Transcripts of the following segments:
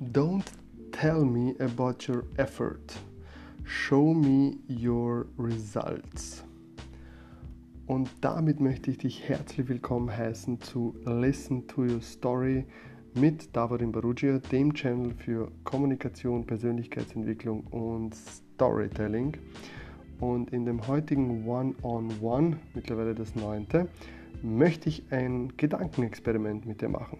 Don't tell me about your effort. Show me your results. Und damit möchte ich dich herzlich willkommen heißen zu Listen to Your Story mit Davorin Barugia, dem Channel für Kommunikation, Persönlichkeitsentwicklung und Storytelling. Und in dem heutigen One-on-One, -on -One, mittlerweile das neunte, möchte ich ein Gedankenexperiment mit dir machen.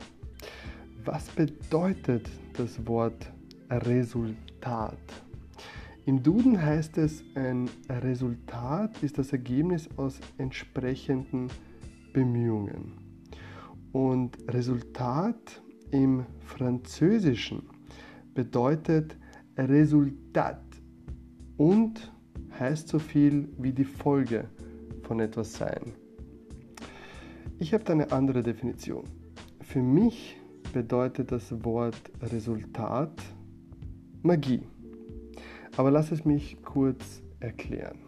Was bedeutet das Wort Resultat? Im Duden heißt es, ein Resultat ist das Ergebnis aus entsprechenden Bemühungen. Und Resultat im Französischen bedeutet Resultat und heißt so viel wie die Folge von etwas sein. Ich habe da eine andere Definition. Für mich bedeutet das Wort Resultat Magie. Aber lass es mich kurz erklären.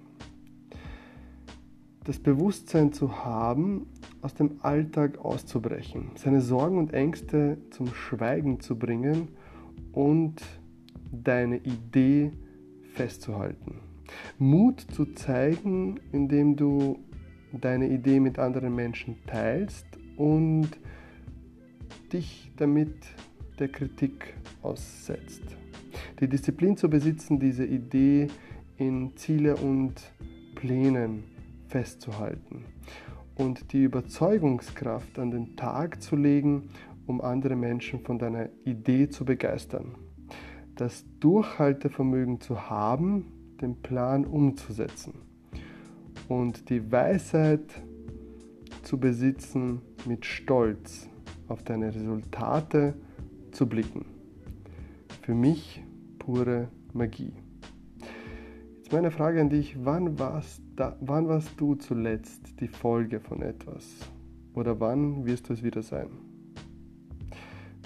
Das Bewusstsein zu haben, aus dem Alltag auszubrechen, seine Sorgen und Ängste zum Schweigen zu bringen und deine Idee festzuhalten. Mut zu zeigen, indem du deine Idee mit anderen Menschen teilst und dich damit der Kritik aussetzt. Die Disziplin zu besitzen, diese Idee in Ziele und Plänen festzuhalten und die Überzeugungskraft an den Tag zu legen, um andere Menschen von deiner Idee zu begeistern. Das Durchhaltevermögen zu haben, den Plan umzusetzen und die Weisheit zu besitzen, mit Stolz auf deine Resultate zu blicken. Für mich pure Magie. Jetzt meine Frage an dich, wann warst, da, wann warst du zuletzt die Folge von etwas? Oder wann wirst du es wieder sein?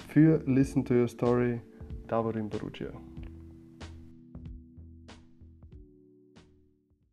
Für Listen to Your Story, Davorin Barugia.